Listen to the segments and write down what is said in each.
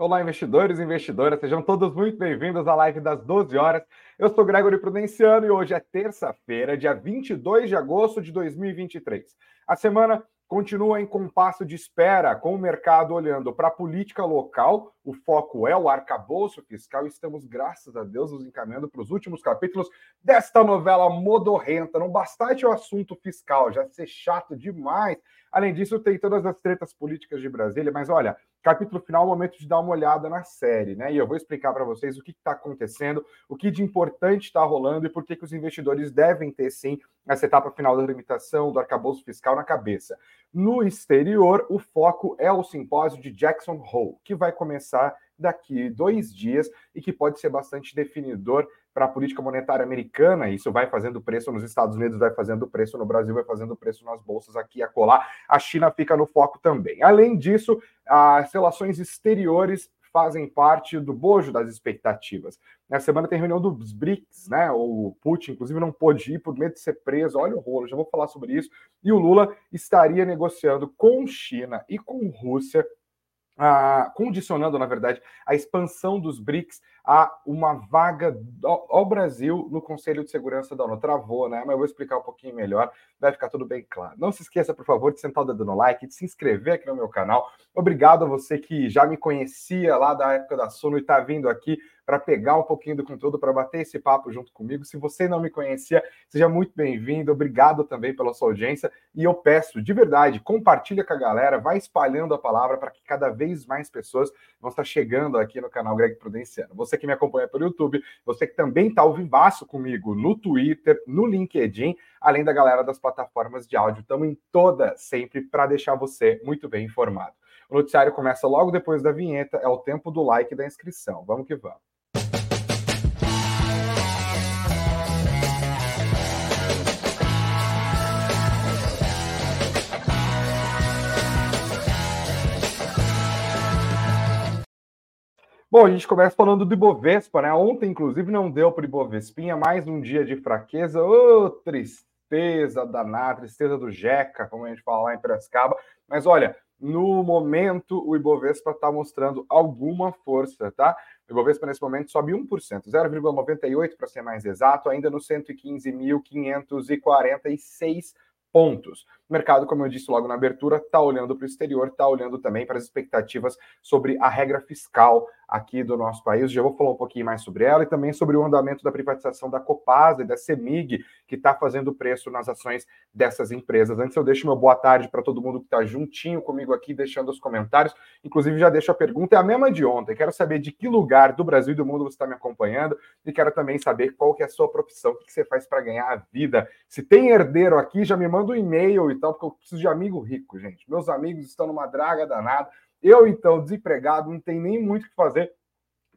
Olá, investidores e investidoras, sejam todos muito bem-vindos à live das 12 horas. Eu sou Gregory Prudenciano e hoje é terça-feira, dia 22 de agosto de 2023. A semana continua em compasso de espera, com o mercado olhando para a política local. O foco é o arcabouço fiscal e estamos, graças a Deus, nos encaminhando para os últimos capítulos desta novela modorrenta. Não bastasse o assunto fiscal já ser chato demais. Além disso, tem todas as tretas políticas de Brasília, mas olha, capítulo final é o momento de dar uma olhada na série, né? E eu vou explicar para vocês o que está acontecendo, o que de importante está rolando e por que, que os investidores devem ter, sim, essa etapa final da limitação do arcabouço fiscal na cabeça. No exterior, o foco é o simpósio de Jackson Hole, que vai começar daqui dois dias e que pode ser bastante definidor para a política monetária americana. Isso vai fazendo preço nos Estados Unidos, vai fazendo preço no Brasil, vai fazendo preço nas bolsas aqui a colar. A China fica no foco também. Além disso, as relações exteriores fazem parte do bojo das expectativas. Na semana tem reunião dos BRICS, né? O Putin, inclusive, não pôde ir por medo de ser preso. Olha o rolo, já vou falar sobre isso. E o Lula estaria negociando com China e com Rússia condicionando, na verdade, a expansão dos BRICS a uma vaga ao Brasil no Conselho de Segurança da ONU. Travou, né? Mas eu vou explicar um pouquinho melhor, vai ficar tudo bem claro. Não se esqueça, por favor, de sentar o dedo no like, de se inscrever aqui no meu canal. Obrigado a você que já me conhecia lá da época da Sono e está vindo aqui para pegar um pouquinho do conteúdo, para bater esse papo junto comigo. Se você não me conhecia, seja muito bem-vindo. Obrigado também pela sua audiência. E eu peço, de verdade, compartilha com a galera, vai espalhando a palavra para que cada vez mais pessoas vão estar chegando aqui no canal Greg Prudenciano. Você que me acompanha pelo YouTube, você que também está ao vivaço comigo no Twitter, no LinkedIn, além da galera das plataformas de áudio. Estamos em toda sempre para deixar você muito bem informado. O noticiário começa logo depois da vinheta, é o tempo do like e da inscrição. Vamos que vamos. Bom, a gente começa falando do Ibovespa, né? Ontem, inclusive, não deu para o Ibovespinha, mais um dia de fraqueza. Ô, oh, tristeza danada, tristeza do Jeca, como a gente fala lá em Piracicaba. Mas olha, no momento, o Ibovespa está mostrando alguma força, tá? O Ibovespa, nesse momento, sobe 1%, 0,98% para ser mais exato, ainda no 115.546 pontos. O mercado, como eu disse logo na abertura, está olhando para o exterior, está olhando também para as expectativas sobre a regra fiscal aqui do nosso país. Já vou falar um pouquinho mais sobre ela e também sobre o andamento da privatização da Copasa e da Semig, que está fazendo preço nas ações dessas empresas. Antes eu deixo meu boa tarde para todo mundo que está juntinho comigo aqui, deixando os comentários. Inclusive, já deixo a pergunta, é a mesma de ontem. Quero saber de que lugar do Brasil e do mundo você está me acompanhando e quero também saber qual que é a sua profissão, o que você faz para ganhar a vida. Se tem herdeiro aqui, já me manda um e-mail então, porque eu preciso de amigo rico, gente. Meus amigos estão numa draga danada. Eu, então, desempregado, não tem nem muito o que fazer.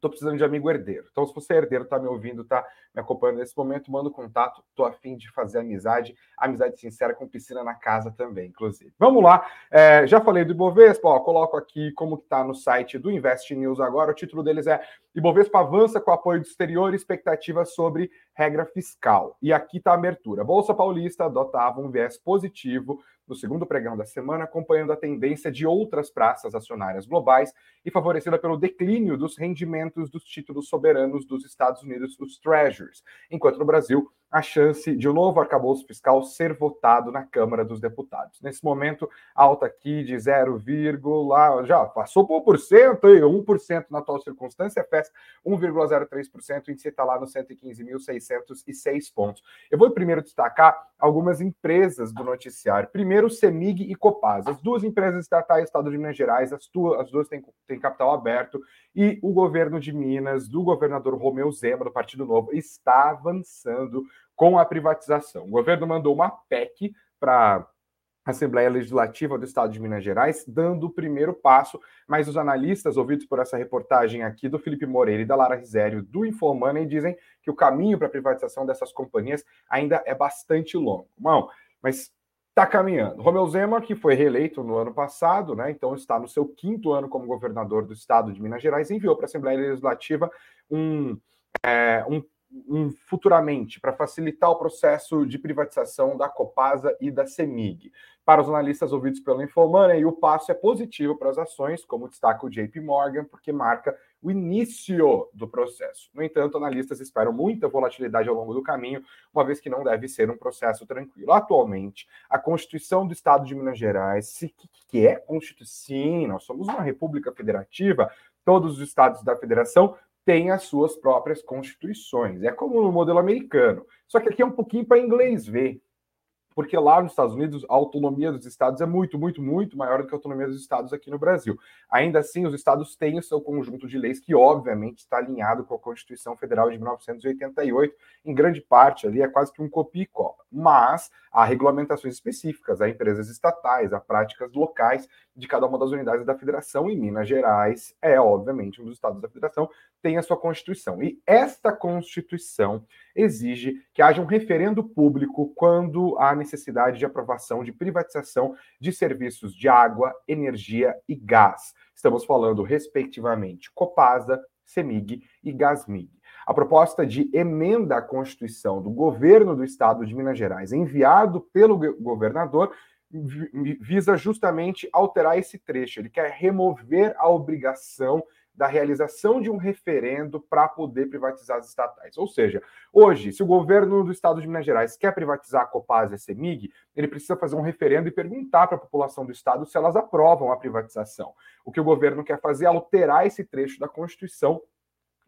Estou precisando de amigo herdeiro. Então, se você é herdeiro, está me ouvindo, está me acompanhando nesse momento, manda um contato. Estou afim de fazer amizade, amizade sincera com piscina na casa também, inclusive. Vamos lá. É, já falei do Ibovespa, ó, coloco aqui como está no site do Invest News agora. O título deles é Ibovespa avança com apoio do exterior expectativas sobre regra fiscal. E aqui está a abertura. Bolsa Paulista adotava um viés positivo no segundo pregão da semana, acompanhando a tendência de outras praças acionárias globais e favorecida pelo declínio dos rendimentos dos títulos soberanos dos Estados Unidos, os Treasuries, enquanto no Brasil a chance de um novo arcabouço fiscal ser votado na Câmara dos Deputados. Nesse momento, alta aqui de 0, já passou por 1%, e 1% na atual circunstância, FES 1,03%, o índice está lá no 115.606 pontos. Eu vou primeiro destacar algumas empresas do noticiário. Primeiro, Semig e Copasa. As duas empresas estatais do Estado de Minas Gerais, as, duas, as duas têm, têm capital aberto, e o governo de Minas, do governador Romeu Zema, do Partido Novo, está avançando com a privatização. O governo mandou uma PEC para a Assembleia Legislativa do Estado de Minas Gerais, dando o primeiro passo, mas os analistas ouvidos por essa reportagem aqui do Felipe Moreira e da Lara Risério do Infomoney dizem que o caminho para a privatização dessas companhias ainda é bastante longo. Bom, mas está caminhando. Romeu Zema, que foi reeleito no ano passado, né, então está no seu quinto ano como governador do Estado de Minas Gerais, enviou para a Assembleia Legislativa um, é, um um, futuramente para facilitar o processo de privatização da Copasa e da Semig. Para os analistas ouvidos pelo Infomoney, o passo é positivo para as ações, como destaca o JP Morgan, porque marca o início do processo. No entanto, analistas esperam muita volatilidade ao longo do caminho, uma vez que não deve ser um processo tranquilo. Atualmente, a Constituição do Estado de Minas Gerais, que é Constituição, nós somos uma república federativa, todos os estados da federação têm as suas próprias constituições. É como no modelo americano. Só que aqui é um pouquinho para inglês ver porque lá nos Estados Unidos a autonomia dos estados é muito, muito, muito maior do que a autonomia dos estados aqui no Brasil. Ainda assim, os estados têm o seu conjunto de leis que, obviamente, está alinhado com a Constituição Federal de 1988, em grande parte ali é quase que um copia cola. Mas há regulamentações específicas, há empresas estatais, há práticas locais de cada uma das unidades da federação, e Minas Gerais é, obviamente, um dos estados da federação, tem a sua Constituição. E esta Constituição exige que haja um referendo público quando há necessidade de aprovação de privatização de serviços de água, energia e gás. Estamos falando, respectivamente, Copasa, Semig e Gasmig. A proposta de emenda à Constituição do governo do estado de Minas Gerais, enviado pelo governador, visa justamente alterar esse trecho. Ele quer remover a obrigação da realização de um referendo para poder privatizar as estatais. Ou seja, hoje, se o governo do estado de Minas Gerais quer privatizar a Copasa e a Semig, ele precisa fazer um referendo e perguntar para a população do estado se elas aprovam a privatização. O que o governo quer fazer é alterar esse trecho da Constituição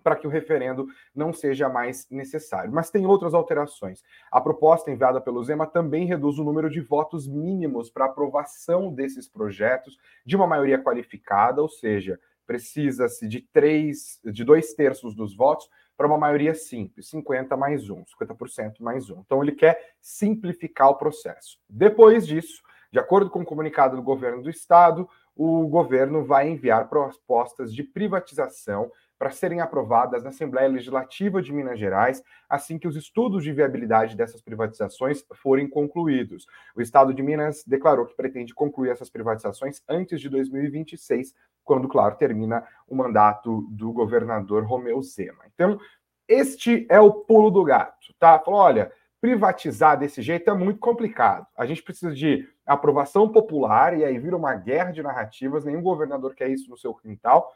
para que o referendo não seja mais necessário. Mas tem outras alterações. A proposta enviada pelo Zema também reduz o número de votos mínimos para aprovação desses projetos de uma maioria qualificada, ou seja, precisa-se de três, de dois terços dos votos para uma maioria simples, 50 mais um, 50% mais um. Então ele quer simplificar o processo. Depois disso, de acordo com o comunicado do governo do estado, o governo vai enviar propostas de privatização para serem aprovadas na Assembleia Legislativa de Minas Gerais, assim que os estudos de viabilidade dessas privatizações forem concluídos. O Estado de Minas declarou que pretende concluir essas privatizações antes de 2026, quando, claro, termina o mandato do governador Romeu Zema. Então, este é o pulo do gato, tá? Falou, olha, privatizar desse jeito é muito complicado. A gente precisa de aprovação popular e aí vira uma guerra de narrativas. Nenhum governador quer isso no seu quintal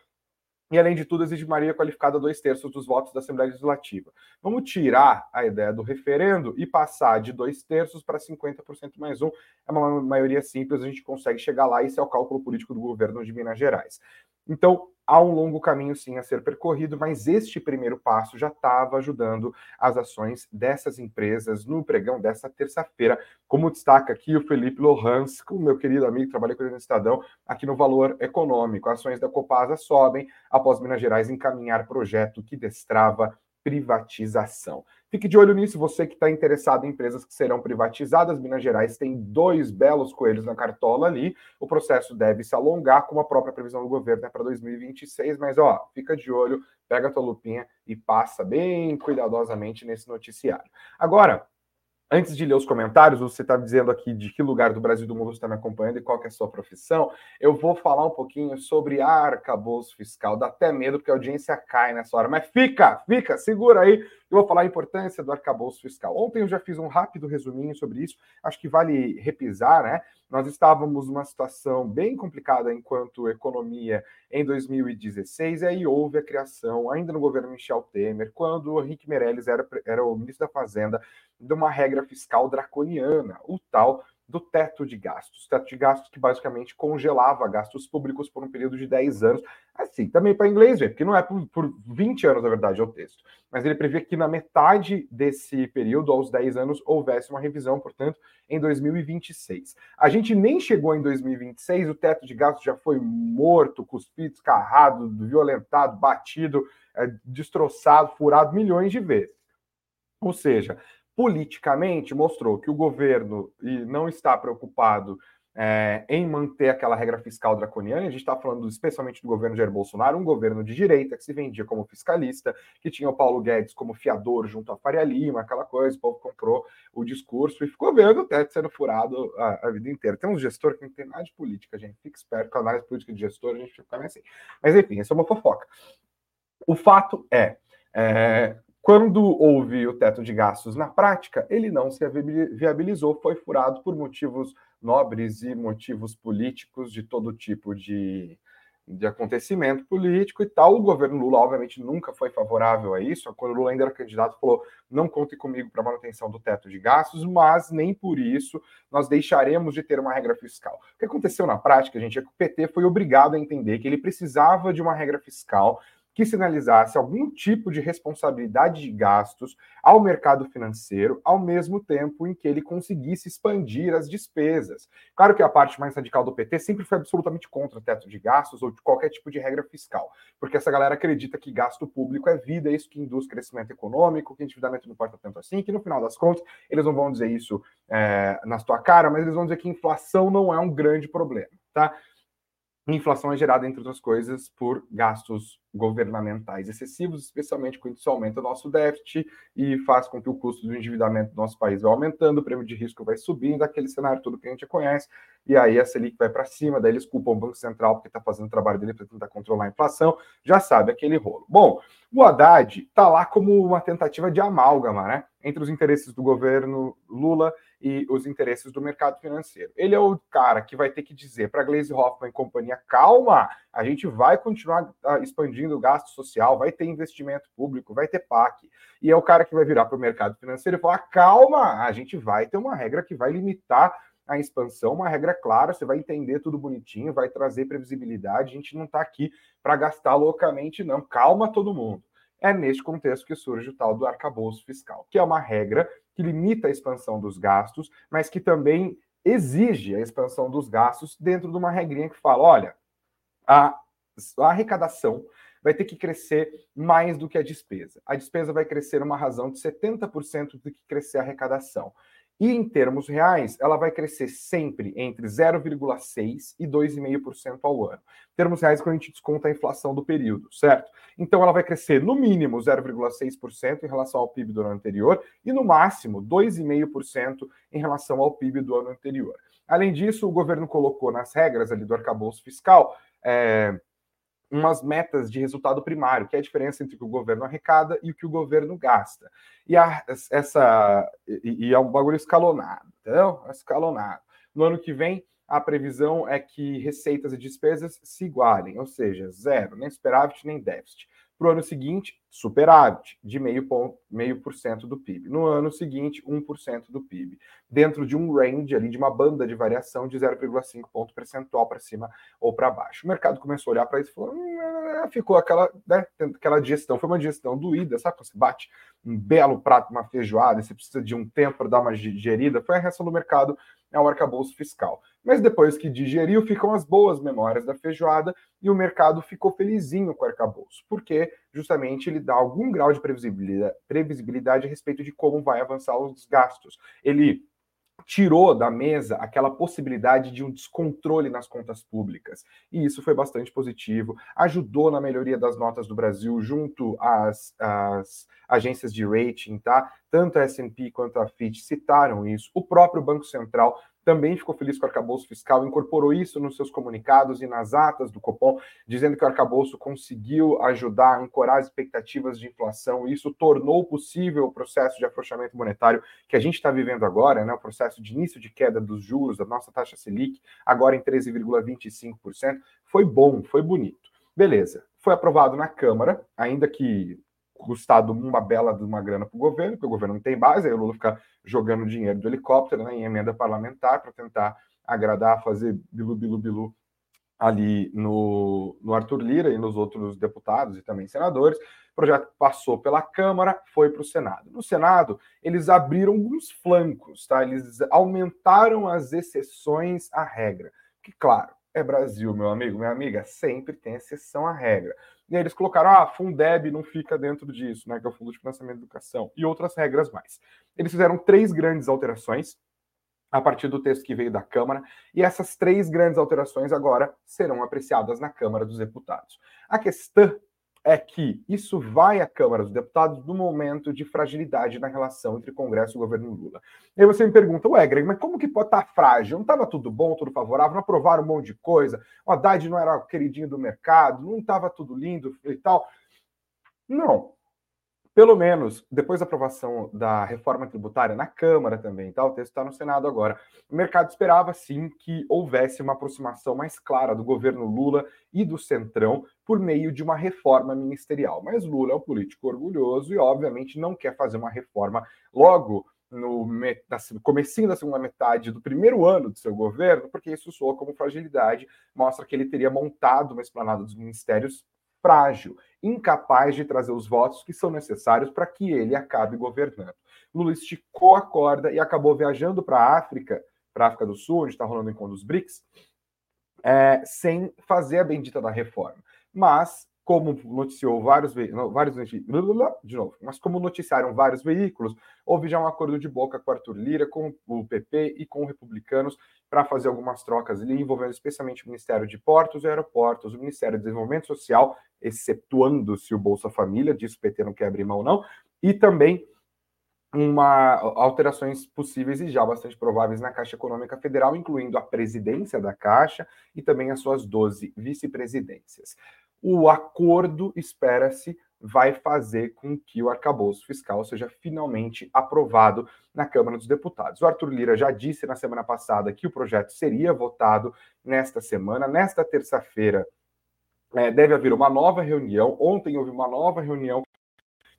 e, além de tudo, exige maioria qualificada dois terços dos votos da Assembleia Legislativa. Vamos tirar a ideia do referendo e passar de dois terços para 50% mais um. É uma maioria simples, a gente consegue chegar lá. Esse é o cálculo político do governo de Minas Gerais. Então, há um longo caminho sim a ser percorrido, mas este primeiro passo já estava ajudando as ações dessas empresas no pregão dessa terça-feira, como destaca aqui o Felipe Lohans, o meu querido amigo, trabalha com ele no Estadão, aqui no Valor Econômico. Ações da Copasa sobem após Minas Gerais encaminhar projeto que destrava privatização. Fique de olho nisso, você que está interessado em empresas que serão privatizadas. Minas Gerais tem dois belos coelhos na cartola ali. O processo deve se alongar, como a própria previsão do governo é para 2026. Mas, ó, fica de olho, pega a tua lupinha e passa bem cuidadosamente nesse noticiário. Agora, Antes de ler os comentários, você está dizendo aqui de que lugar do Brasil do mundo você está me acompanhando e qual é a sua profissão. Eu vou falar um pouquinho sobre arcabouço fiscal. Dá até medo porque a audiência cai nessa hora. Mas fica, fica, segura aí. Eu vou falar a importância do arcabouço fiscal. Ontem eu já fiz um rápido resuminho sobre isso. Acho que vale repisar, né? Nós estávamos numa situação bem complicada enquanto economia em 2016, e aí houve a criação, ainda no governo Michel Temer, quando o Henrique Meirelles era, era o ministro da Fazenda, de uma regra fiscal draconiana, o tal do teto de gastos. Teto de gastos que basicamente congelava gastos públicos por um período de 10 anos. Assim, também para inglês porque não é por, por 20 anos, na verdade, é o texto. Mas ele prevê que na metade desse período, aos 10 anos, houvesse uma revisão, portanto, em 2026. A gente nem chegou em 2026, o teto de gastos já foi morto, cuspido, escarrado, violentado, batido, é, destroçado, furado milhões de vezes. Ou seja, politicamente mostrou que o governo não está preocupado é, em manter aquela regra fiscal draconiana. A gente está falando especialmente do governo Jair Bolsonaro, um governo de direita que se vendia como fiscalista, que tinha o Paulo Guedes como fiador junto a Faria Lima, aquela coisa, o povo comprou o discurso e ficou vendo o teto sendo furado a, a vida inteira. Tem um gestor que não tem nada de política, gente. Fica esperto com a análise política de gestor, a gente fica assim. Mas enfim, essa é uma fofoca. O fato é, é Quando houve o teto de gastos na prática, ele não se viabilizou, foi furado por motivos nobres e motivos políticos de todo tipo de, de acontecimento político e tal. O governo Lula, obviamente, nunca foi favorável a isso. Quando Lula ainda era candidato, falou: não conte comigo para manutenção do teto de gastos, mas nem por isso nós deixaremos de ter uma regra fiscal. O que aconteceu na prática, gente, é que o PT foi obrigado a entender que ele precisava de uma regra fiscal que sinalizasse algum tipo de responsabilidade de gastos ao mercado financeiro, ao mesmo tempo em que ele conseguisse expandir as despesas. Claro que a parte mais radical do PT sempre foi absolutamente contra teto de gastos ou de qualquer tipo de regra fiscal, porque essa galera acredita que gasto público é vida, é isso que induz crescimento econômico, que endividamento não importa tanto assim, que no final das contas eles não vão dizer isso é, na sua cara, mas eles vão dizer que inflação não é um grande problema, tá? Inflação é gerada, entre outras coisas, por gastos governamentais excessivos, especialmente quando isso aumenta o nosso déficit e faz com que o custo do endividamento do nosso país vá aumentando, o prêmio de risco vai subindo, aquele cenário todo que a gente conhece, e aí a Selic vai para cima, daí eles culpam o Banco Central porque está fazendo o trabalho dele para tentar controlar a inflação, já sabe aquele rolo. Bom, o Haddad está lá como uma tentativa de amálgama, né, entre os interesses do governo Lula e os interesses do mercado financeiro. Ele é o cara que vai ter que dizer para Glaze Hoffman e companhia: calma, a gente vai continuar ah, expandindo o gasto social, vai ter investimento público, vai ter PAC. E é o cara que vai virar para o mercado financeiro e falar: calma, a gente vai ter uma regra que vai limitar a expansão, uma regra clara, você vai entender tudo bonitinho, vai trazer previsibilidade, a gente não está aqui para gastar loucamente, não. Calma todo mundo. É neste contexto que surge o tal do arcabouço fiscal, que é uma regra que limita a expansão dos gastos, mas que também exige a expansão dos gastos dentro de uma regrinha que fala: olha, a, a arrecadação vai ter que crescer mais do que a despesa. A despesa vai crescer uma razão de 70% do que crescer a arrecadação. E em termos reais, ela vai crescer sempre entre 0,6% e 2,5% ao ano. Em termos reais, quando a gente desconta a inflação do período, certo? Então ela vai crescer no mínimo 0,6% em relação ao PIB do ano anterior e no máximo 2,5% em relação ao PIB do ano anterior. Além disso, o governo colocou nas regras ali do arcabouço fiscal é, umas metas de resultado primário, que é a diferença entre o que o governo arrecada e o que o governo gasta. E, a, essa, e, e é um bagulho escalonado, entendeu? Escalonado. No ano que vem, a previsão é que receitas e despesas se igualem, ou seja, zero, nem superávit nem déficit. Para o ano seguinte, superávit de meio, ponto, meio por cento do PIB. No ano seguinte, 1% do PIB. Dentro de um range ali, de uma banda de variação de 0,5 ponto percentual para cima ou para baixo. O mercado começou a olhar para isso e falou: hum, ficou aquela, né, aquela digestão, foi uma digestão doída, sabe? Quando você bate um belo prato, uma feijoada, você precisa de um tempo para dar uma digerida, foi a reação do mercado é o arcabouço fiscal. Mas depois que digeriu, ficam as boas memórias da feijoada e o mercado ficou felizinho com o arcabouço, porque justamente ele dá algum grau de previsibilidade, previsibilidade a respeito de como vai avançar os gastos. Ele tirou da mesa aquela possibilidade de um descontrole nas contas públicas. E isso foi bastante positivo, ajudou na melhoria das notas do Brasil junto às, às agências de rating, tá? Tanto a S&P quanto a Fitch citaram isso. O próprio Banco Central também ficou feliz com o arcabouço fiscal, incorporou isso nos seus comunicados e nas atas do Copom, dizendo que o arcabouço conseguiu ajudar a ancorar as expectativas de inflação, e isso tornou possível o processo de afrouxamento monetário que a gente está vivendo agora, né, o processo de início de queda dos juros, da nossa taxa Selic, agora em 13,25%. Foi bom, foi bonito. Beleza, foi aprovado na Câmara, ainda que custado uma bela de uma grana para o governo, porque o governo não tem base, aí o Lula fica jogando dinheiro do helicóptero né, em emenda parlamentar para tentar agradar, fazer bilu, bilu, bilu ali no, no Arthur Lira e nos outros deputados e também senadores. O projeto passou pela Câmara, foi para o Senado. No Senado, eles abriram alguns flancos, tá? Eles aumentaram as exceções à regra. Que, claro, é Brasil, meu amigo, minha amiga, sempre tem exceção à regra. E aí eles colocaram, ah, Fundeb não fica dentro disso, né, que é o Fundo de Financiamento da Educação, e outras regras mais. Eles fizeram três grandes alterações a partir do texto que veio da Câmara, e essas três grandes alterações agora serão apreciadas na Câmara dos Deputados. A questão é que isso vai à Câmara dos Deputados no momento de fragilidade na relação entre Congresso e governo Lula. E aí você me pergunta, ué, Greg, mas como que pode estar tá frágil? Não estava tudo bom, tudo favorável, não aprovaram um monte de coisa, o Haddad não era o queridinho do mercado, não estava tudo lindo e tal. Não. Pelo menos depois da aprovação da reforma tributária na Câmara também, tá? O texto está no Senado agora. O mercado esperava sim que houvesse uma aproximação mais clara do governo Lula e do Centrão por meio de uma reforma ministerial. Mas Lula é um político orgulhoso e, obviamente, não quer fazer uma reforma logo no comecinho da segunda metade do primeiro ano do seu governo, porque isso soa como fragilidade, mostra que ele teria montado uma esplanada dos ministérios frágil, incapaz de trazer os votos que são necessários para que ele acabe governando. Lula esticou a corda e acabou viajando para a África, para a África do Sul, onde está rolando o encontro dos BRICS, é, sem fazer a bendita da reforma. Mas como noticiou vários vários de novo, mas como noticiaram vários veículos, houve já um acordo de boca com Arthur Lira, com o PP e com os republicanos para fazer algumas trocas ali, envolvendo especialmente o Ministério de Portos e Aeroportos, o Ministério do Desenvolvimento Social, excetuando-se o Bolsa Família, disso o PT não quer abrir mão não, e também uma alterações possíveis e já bastante prováveis na Caixa Econômica Federal, incluindo a presidência da Caixa e também as suas 12 vice-presidências o acordo, espera-se, vai fazer com que o arcabouço fiscal seja finalmente aprovado na Câmara dos Deputados. O Arthur Lira já disse na semana passada que o projeto seria votado nesta semana. Nesta terça-feira, é, deve haver uma nova reunião. Ontem houve uma nova reunião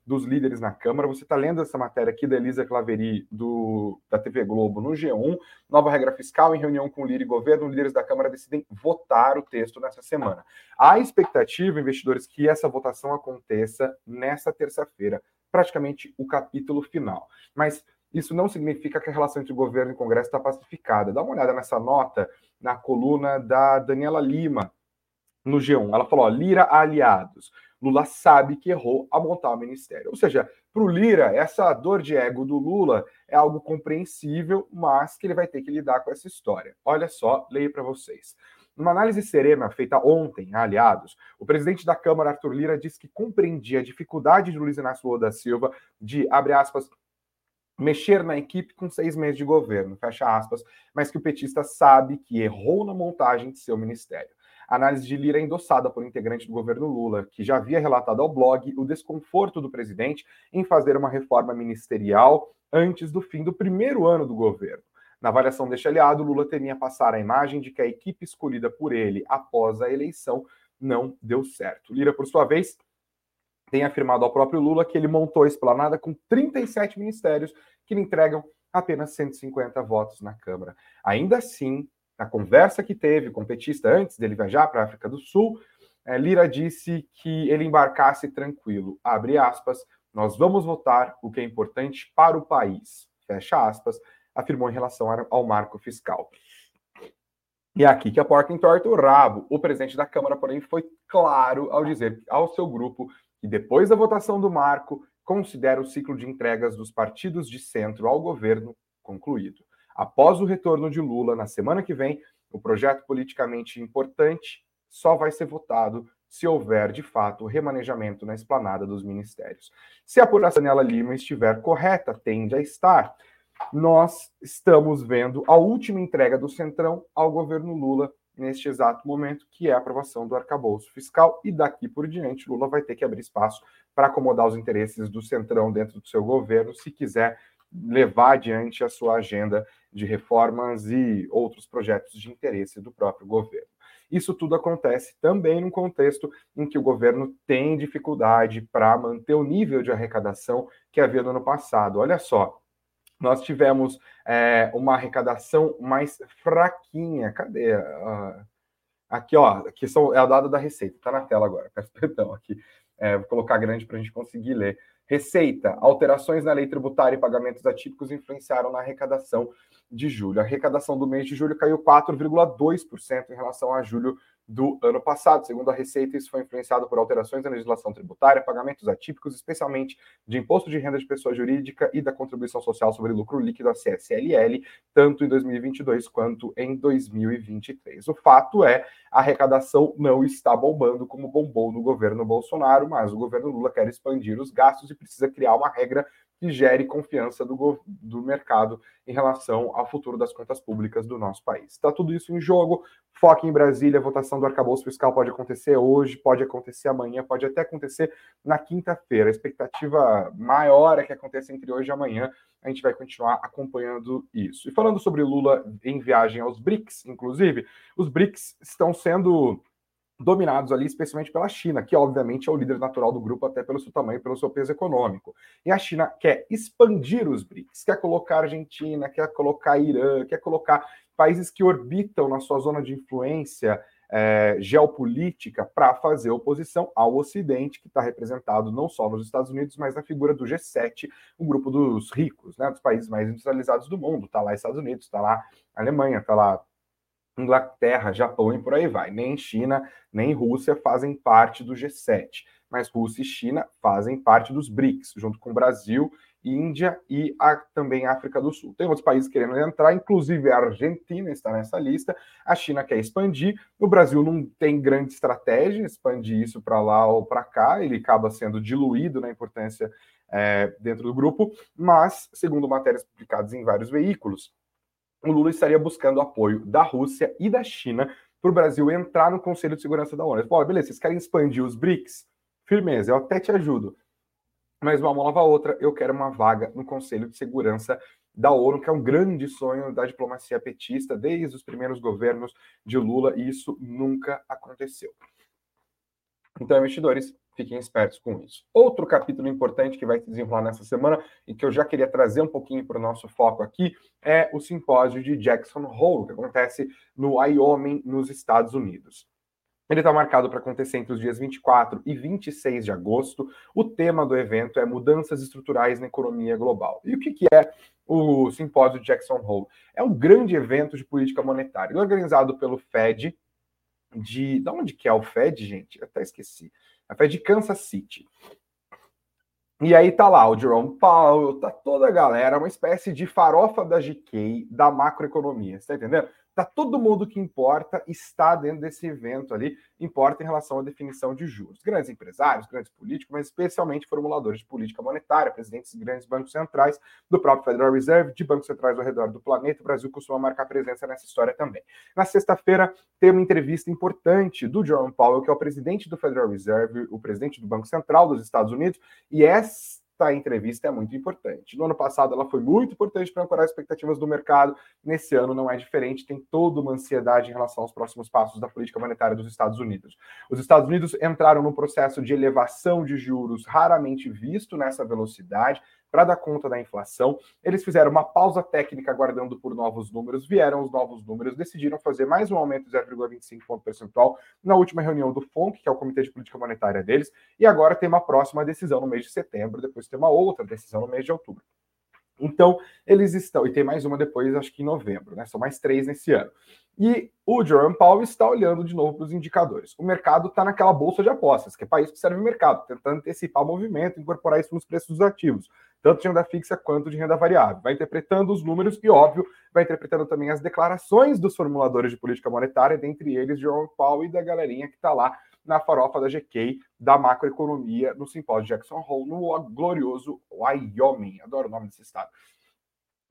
dos líderes na Câmara. Você está lendo essa matéria aqui da Elisa Claveri, do, da TV Globo, no G1. Nova regra fiscal, em reunião com o líder e governo, líderes da Câmara decidem votar o texto nessa semana. Há expectativa, investidores, que essa votação aconteça nessa terça-feira, praticamente o capítulo final. Mas isso não significa que a relação entre governo e Congresso está pacificada. Dá uma olhada nessa nota na coluna da Daniela Lima, no G1. Ela falou: ó, Lira aliados. Lula sabe que errou a montar o ministério. Ou seja, para o Lira, essa dor de ego do Lula é algo compreensível, mas que ele vai ter que lidar com essa história. Olha só, leio para vocês. Numa análise serena feita ontem a aliados, o presidente da Câmara, Arthur Lira, disse que compreendia a dificuldade de Luiz Inácio Lula da Silva de, abre aspas, mexer na equipe com seis meses de governo, fecha aspas, mas que o petista sabe que errou na montagem de seu ministério. Análise de Lira endossada por integrante do governo Lula, que já havia relatado ao blog o desconforto do presidente em fazer uma reforma ministerial antes do fim do primeiro ano do governo. Na avaliação deste aliado, Lula temia passar a imagem de que a equipe escolhida por ele após a eleição não deu certo. Lira, por sua vez, tem afirmado ao próprio Lula que ele montou a esplanada com 37 ministérios que lhe entregam apenas 150 votos na Câmara. Ainda assim, na conversa que teve com o petista antes dele viajar para a África do Sul, é, Lira disse que ele embarcasse tranquilo. Abre aspas, nós vamos votar o que é importante para o país. Fecha aspas, afirmou em relação ao marco fiscal. E é aqui que a porca entorta o rabo. O presidente da Câmara, porém, foi claro ao dizer ao seu grupo que depois da votação do marco, considera o ciclo de entregas dos partidos de centro ao governo concluído. Após o retorno de Lula na semana que vem, o projeto politicamente importante só vai ser votado se houver, de fato, remanejamento na esplanada dos ministérios. Se a apuração Daniela Lima estiver correta, tende a estar, nós estamos vendo a última entrega do Centrão ao governo Lula neste exato momento, que é a aprovação do arcabouço fiscal, e daqui por diante Lula vai ter que abrir espaço para acomodar os interesses do Centrão dentro do seu governo, se quiser levar adiante a sua agenda de reformas e outros projetos de interesse do próprio governo. Isso tudo acontece também num contexto em que o governo tem dificuldade para manter o nível de arrecadação que havia no ano passado. Olha só, nós tivemos é, uma arrecadação mais fraquinha. Cadê? Uh, aqui, ó, aqui são, é a dada da Receita, está na tela agora, peço perdão aqui. É, vou colocar grande para a gente conseguir ler. Receita, alterações na lei tributária e pagamentos atípicos influenciaram na arrecadação de julho. A arrecadação do mês de julho caiu 4,2% em relação a julho do ano passado. Segundo a Receita, isso foi influenciado por alterações na legislação tributária, pagamentos atípicos, especialmente de imposto de renda de pessoa jurídica e da contribuição social sobre lucro líquido, a CSLL, tanto em 2022 quanto em 2023. O fato é, a arrecadação não está bombando como bombou no governo Bolsonaro, mas o governo Lula quer expandir os gastos e precisa criar uma regra que gere confiança do, do mercado em relação ao futuro das contas públicas do nosso país. Está tudo isso em jogo, Foque em Brasília, votação do arcabouço fiscal pode acontecer hoje, pode acontecer amanhã, pode até acontecer na quinta-feira. A expectativa maior é que aconteça entre hoje e amanhã. A gente vai continuar acompanhando isso. E falando sobre Lula em viagem aos BRICS, inclusive, os BRICS estão sendo dominados ali, especialmente pela China, que obviamente é o líder natural do grupo, até pelo seu tamanho, pelo seu peso econômico. E a China quer expandir os BRICS, quer colocar Argentina, quer colocar Irã, quer colocar países que orbitam na sua zona de influência é, geopolítica para fazer oposição ao Ocidente, que está representado não só nos Estados Unidos, mas na figura do G7, o grupo dos ricos, né, dos países mais industrializados do mundo. Está lá Estados Unidos, está lá Alemanha, está lá Inglaterra, Japão e por aí vai. Nem China, nem Rússia fazem parte do G7, mas Rússia e China fazem parte dos BRICS, junto com Brasil, Índia e a, também África do Sul. Tem outros países querendo entrar, inclusive a Argentina está nessa lista. A China quer expandir. O Brasil não tem grande estratégia expandir isso para lá ou para cá. Ele acaba sendo diluído na importância é, dentro do grupo. Mas, segundo matérias publicadas em vários veículos, o Lula estaria buscando apoio da Rússia e da China para o Brasil entrar no Conselho de Segurança da ONU. Pô, beleza, vocês querem expandir os BRICS? Firmeza, eu até te ajudo. Mas uma mão lava a outra, eu quero uma vaga no Conselho de Segurança da ONU, que é um grande sonho da diplomacia petista desde os primeiros governos de Lula, e isso nunca aconteceu. Então, investidores, Fiquem espertos com isso. Outro capítulo importante que vai se desenrolar nessa semana e que eu já queria trazer um pouquinho para o nosso foco aqui é o simpósio de Jackson Hole, que acontece no Wyoming, nos Estados Unidos. Ele está marcado para acontecer entre os dias 24 e 26 de agosto. O tema do evento é mudanças estruturais na economia global. E o que, que é o simpósio Jackson Hole? É um grande evento de política monetária, organizado pelo Fed. De, de onde que é o Fed, gente? Eu até esqueci. A Fed de Kansas City. E aí tá lá o Jerome Powell, tá toda a galera, uma espécie de farofa da GK da macroeconomia, você tá entendendo? Tá todo mundo que importa está dentro desse evento ali, importa em relação à definição de juros. Grandes empresários, grandes políticos, mas especialmente formuladores de política monetária, presidentes de grandes bancos centrais, do próprio Federal Reserve, de bancos centrais ao redor do planeta. O Brasil costuma marcar presença nessa história também. Na sexta-feira, tem uma entrevista importante do Jerome Powell, que é o presidente do Federal Reserve, o presidente do Banco Central dos Estados Unidos, e essa esta entrevista é muito importante. No ano passado ela foi muito importante para ancorar expectativas do mercado. Nesse ano não é diferente, tem toda uma ansiedade em relação aos próximos passos da política monetária dos Estados Unidos. Os Estados Unidos entraram num processo de elevação de juros raramente visto nessa velocidade para dar conta da inflação. Eles fizeram uma pausa técnica aguardando por novos números, vieram os novos números, decidiram fazer mais um aumento de 0,25 ponto percentual na última reunião do FONC, que é o Comitê de Política Monetária deles, e agora tem uma próxima decisão no mês de setembro, depois tem uma outra decisão no mês de outubro. Então, eles estão, e tem mais uma depois, acho que em novembro, né? São mais três nesse ano. E o Jerome Powell está olhando de novo para os indicadores. O mercado está naquela bolsa de apostas, que é país que serve o mercado, tentando antecipar o movimento, incorporar isso nos preços dos ativos tanto de renda fixa quanto de renda variável. Vai interpretando os números e, óbvio, vai interpretando também as declarações dos formuladores de política monetária, dentre eles Jerome Powell e da galerinha que está lá na farofa da GK da macroeconomia no simpósio Jackson Hole, no glorioso Wyoming. Adoro o nome desse estado.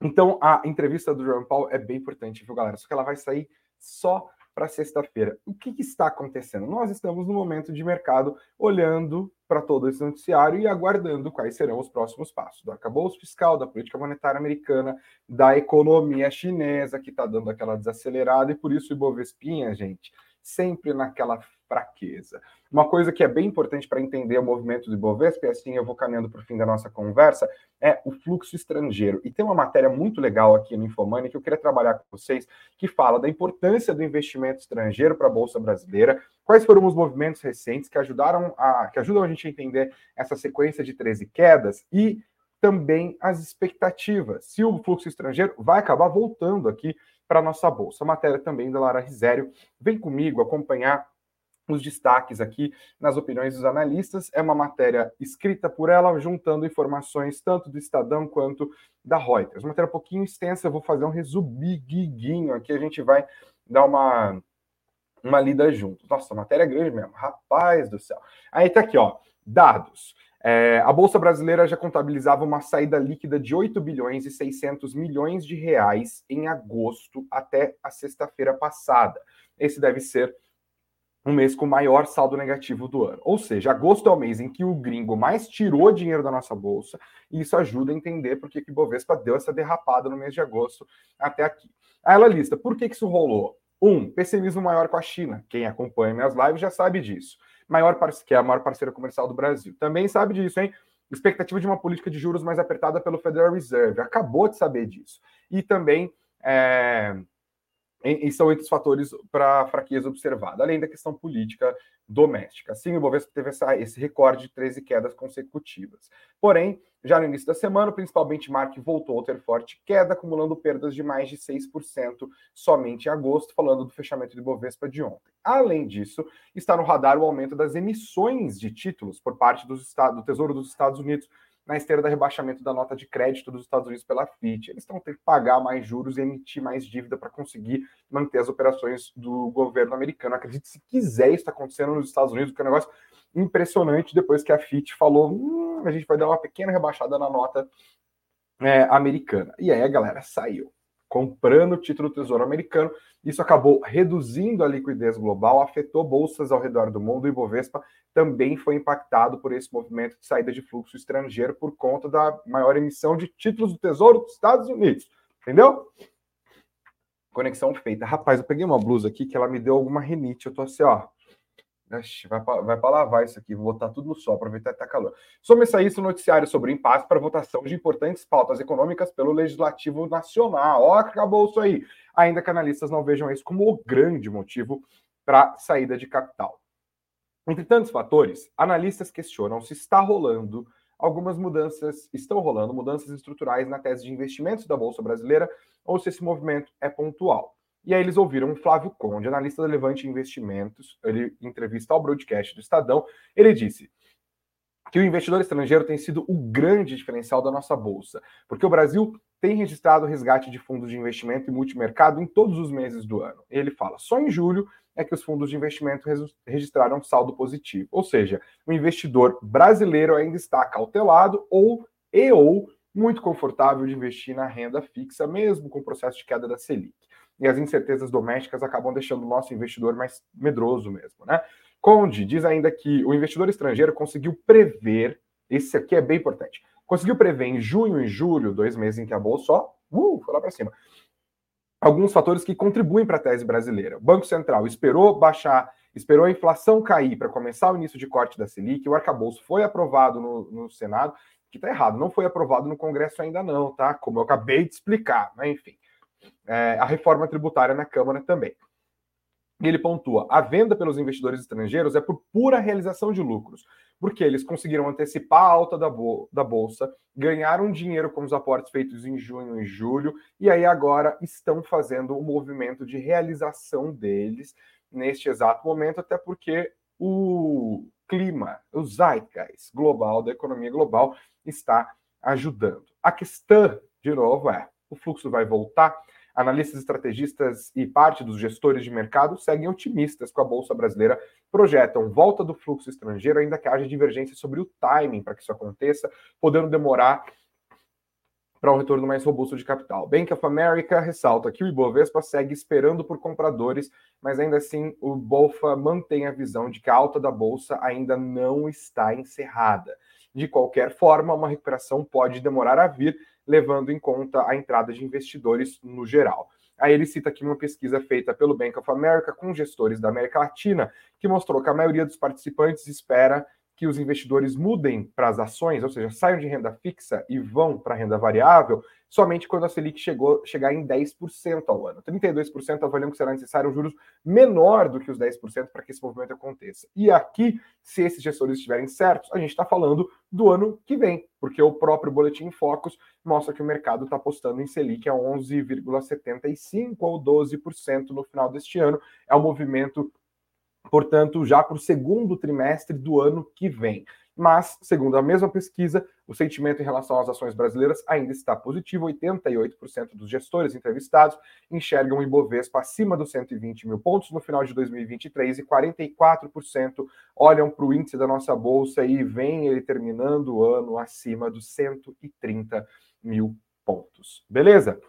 Então, a entrevista do Jerome Powell é bem importante, viu, galera? Só que ela vai sair só para sexta-feira. O que, que, está acontecendo? Nós estamos no momento de mercado olhando para todo esse noticiário e aguardando quais serão os próximos passos do arcabouço fiscal, da política monetária americana, da economia chinesa, que está dando aquela desacelerada, e por isso o Ibovespinha, gente, sempre naquela fraqueza. Uma coisa que é bem importante para entender o movimento do Ibovespa, e assim eu vou caminhando para o fim da nossa conversa, é o fluxo estrangeiro. E tem uma matéria muito legal aqui no Infomoney que eu queria trabalhar com vocês, que fala da importância do investimento estrangeiro para a Bolsa Brasileira, quais foram os movimentos recentes que ajudaram a, que ajudam a gente a entender essa sequência de 13 quedas e também as expectativas. Se o fluxo estrangeiro vai acabar voltando aqui para a nossa bolsa. A matéria também da Lara Risério. Vem comigo acompanhar os destaques aqui nas opiniões dos analistas. É uma matéria escrita por ela, juntando informações tanto do Estadão quanto da Reuters. Uma matéria um pouquinho extensa, eu vou fazer um resumiguinho aqui, a gente vai dar uma, uma lida junto. Nossa, a matéria é grande mesmo, rapaz do céu. Aí tá aqui, ó, dados. É, a Bolsa Brasileira já contabilizava uma saída líquida de 8 bilhões e 600 milhões de reais em agosto até a sexta-feira passada. Esse deve ser um mês com maior saldo negativo do ano. Ou seja, agosto é o mês em que o gringo mais tirou dinheiro da nossa bolsa, e isso ajuda a entender por que o Bovespa deu essa derrapada no mês de agosto até aqui. Aí ela lista por que, que isso rolou. Um, pessimismo maior com a China. Quem acompanha minhas lives já sabe disso maior que é a maior parceira comercial do Brasil. Também sabe disso, hein? Expectativa de uma política de juros mais apertada pelo Federal Reserve. Acabou de saber disso. E também é, e são entre os fatores para a fraqueza observada, além da questão política doméstica. Assim, o Bovespa teve essa, esse recorde de 13 quedas consecutivas. Porém, já no início da semana, o principal benchmark voltou a ter forte queda, acumulando perdas de mais de 6% somente em agosto, falando do fechamento do Bovespa de ontem. Além disso, está no radar o aumento das emissões de títulos por parte dos do Tesouro dos Estados Unidos, na esteira do rebaixamento da nota de crédito dos Estados Unidos pela FIT. Eles estão tendo que pagar mais juros e emitir mais dívida para conseguir manter as operações do governo americano. Acredite se quiser, isso está acontecendo nos Estados Unidos, que é um negócio impressionante depois que a FIT falou: hum, a gente vai dar uma pequena rebaixada na nota é, americana. E aí a galera saiu comprando título do Tesouro Americano. Isso acabou reduzindo a liquidez global, afetou bolsas ao redor do mundo e Bovespa também foi impactado por esse movimento de saída de fluxo estrangeiro por conta da maior emissão de títulos do Tesouro dos Estados Unidos. Entendeu? Conexão feita. Rapaz, eu peguei uma blusa aqui que ela me deu alguma rinite. Eu tô assim, ó vai para lavar isso aqui, vou botar tudo no sol, aproveitar que tá calor. Soma-se a isso o noticiário sobre impasse para votação de importantes pautas econômicas pelo Legislativo Nacional. Ó, acabou isso aí. Ainda que analistas não vejam isso como o grande motivo para saída de capital. Entre tantos fatores, analistas questionam se está rolando algumas mudanças, estão rolando mudanças estruturais na tese de investimentos da Bolsa Brasileira ou se esse movimento é pontual. E aí eles ouviram o Flávio Conde, analista da Levante Investimentos, ele entrevista ao broadcast do Estadão, ele disse que o investidor estrangeiro tem sido o grande diferencial da nossa bolsa, porque o Brasil tem registrado resgate de fundos de investimento e multimercado em todos os meses do ano. Ele fala, só em julho é que os fundos de investimento registraram saldo positivo, ou seja, o investidor brasileiro ainda está cautelado ou e ou muito confortável de investir na renda fixa, mesmo com o processo de queda da Selic e as incertezas domésticas acabam deixando o nosso investidor mais medroso mesmo, né? Conde diz ainda que o investidor estrangeiro conseguiu prever, esse aqui é bem importante, conseguiu prever em junho e julho, dois meses em que a bolsa ó, uh, foi lá para cima, alguns fatores que contribuem para a tese brasileira. O Banco Central esperou baixar, esperou a inflação cair para começar o início de corte da Selic, o arcabouço foi aprovado no, no Senado, que está errado, não foi aprovado no Congresso ainda não, tá? Como eu acabei de explicar, mas enfim é, a reforma tributária na Câmara também. E ele pontua: a venda pelos investidores estrangeiros é por pura realização de lucros, porque eles conseguiram antecipar a alta da, bol da bolsa, ganharam dinheiro com os aportes feitos em junho e julho, e aí agora estão fazendo o um movimento de realização deles neste exato momento, até porque o clima, o zeitgeist global, da economia global, está ajudando. A questão, de novo, é: o fluxo vai voltar? Analistas estrategistas e parte dos gestores de mercado seguem otimistas com a Bolsa Brasileira, projetam volta do fluxo estrangeiro, ainda que haja divergência sobre o timing para que isso aconteça, podendo demorar para um retorno mais robusto de capital. Bank of America ressalta que o Ibovespa segue esperando por compradores, mas ainda assim o Bolfa mantém a visão de que a alta da bolsa ainda não está encerrada. De qualquer forma, uma recuperação pode demorar a vir, levando em conta a entrada de investidores no geral. Aí ele cita aqui uma pesquisa feita pelo Bank of America com gestores da América Latina, que mostrou que a maioria dos participantes espera que os investidores mudem para as ações, ou seja, saiam de renda fixa e vão para renda variável, somente quando a Selic chegou, chegar em 10% ao ano. 32% avaliam que será necessário um juros menor do que os 10% para que esse movimento aconteça. E aqui, se esses gestores estiverem certos, a gente está falando do ano que vem, porque o próprio Boletim Focus mostra que o mercado está apostando em Selic a 11,75% ou 12% no final deste ano. É um movimento portanto, já para o segundo trimestre do ano que vem. Mas, segundo a mesma pesquisa, o sentimento em relação às ações brasileiras ainda está positivo. 88% dos gestores entrevistados enxergam o Ibovespa acima dos 120 mil pontos no final de 2023 e 44% olham para o índice da nossa bolsa e veem ele terminando o ano acima dos 130 mil pontos. Beleza?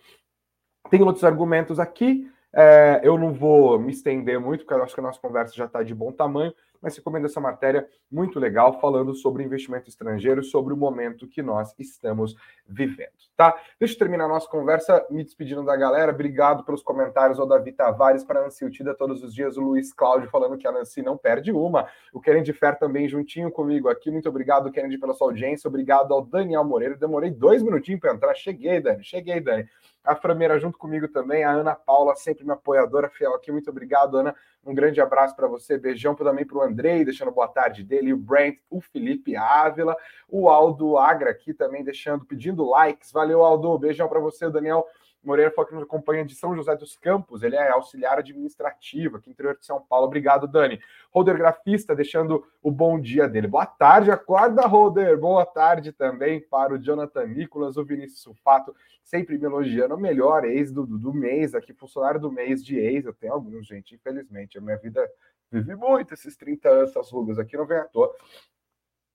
Tem outros argumentos aqui. É, eu não vou me estender muito, porque eu acho que a nossa conversa já está de bom tamanho, mas recomendo essa matéria muito legal, falando sobre investimento estrangeiro, sobre o momento que nós estamos vivendo, tá? Deixa eu terminar a nossa conversa me despedindo da galera. Obrigado pelos comentários ao Davi Tavares, para a Nancy Utida todos os dias, o Luiz Cláudio falando que a Nancy não perde uma, o Kennedy Fer também juntinho comigo aqui. Muito obrigado, Kennedy, pela sua audiência. Obrigado ao Daniel Moreira. Demorei dois minutinhos para entrar. Cheguei, Dani. Cheguei, Dani a Frameira junto comigo também, a Ana Paula, sempre minha apoiadora fiel aqui. Muito obrigado, Ana. Um grande abraço para você. Beijão também para o Andrei, deixando boa tarde dele, o Brent, o Felipe Ávila, o Aldo Agra aqui também, deixando, pedindo likes. Valeu, Aldo. Beijão para você, Daniel. Moreira falou que nos acompanha de São José dos Campos, ele é auxiliar administrativo aqui no interior de São Paulo. Obrigado, Dani. Roder Grafista, deixando o bom dia dele. Boa tarde, acorda, Roder. Boa tarde também para o Jonathan Nicolas, o Vinícius Sulfato, sempre me elogiando. O melhor ex do, do mês aqui, funcionário do mês de ex. Eu tenho alguns, gente, infelizmente. A minha vida vive muito esses 30 anos, essas rugas aqui, não vem à toa.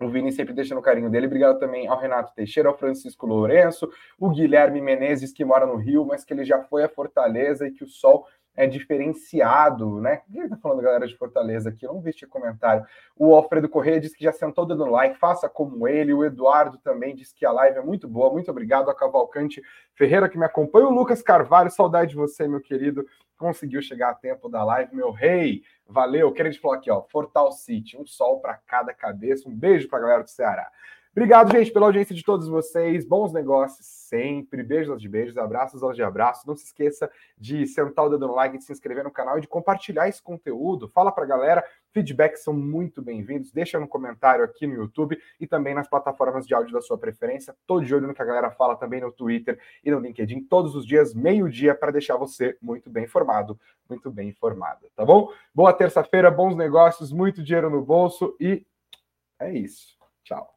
O Vini sempre deixando o carinho dele. Obrigado também ao Renato Teixeira, ao Francisco Lourenço, o Guilherme Menezes, que mora no Rio, mas que ele já foi a Fortaleza e que o sol é diferenciado, né? Quem tá falando, galera de Fortaleza aqui? Eu não vi este comentário. O Alfredo Corrêa disse que já sentou dando like, faça como ele. O Eduardo também disse que a live é muito boa. Muito obrigado a Cavalcante Ferreira que me acompanha. O Lucas Carvalho, saudade de você, meu querido. Conseguiu chegar a tempo da live, meu rei. Valeu. Quero te falar aqui, ó. Fortal City, um sol para cada cabeça. Um beijo para a galera do Ceará. Obrigado, gente, pela audiência de todos vocês. Bons negócios sempre. Beijos de beijos, abraços aos de abraços. Não se esqueça de sentar o dedo no like, de se inscrever no canal e de compartilhar esse conteúdo. Fala pra galera. Feedbacks são muito bem-vindos. Deixa no comentário aqui no YouTube e também nas plataformas de áudio da sua preferência. Tô de olho no que a galera fala também no Twitter e no LinkedIn todos os dias, meio-dia, para deixar você muito bem informado, muito bem informada, tá bom? Boa terça-feira, bons negócios, muito dinheiro no bolso e é isso. Tchau.